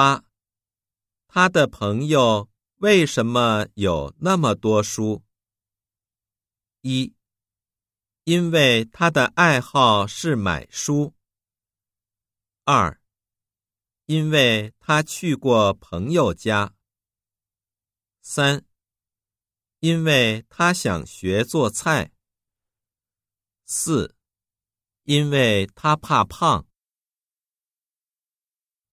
八。他的朋友为什么有那么多书？一因为他的爱好是买书。二因为他去过朋友家。三因为他想学做菜。四因为他怕胖。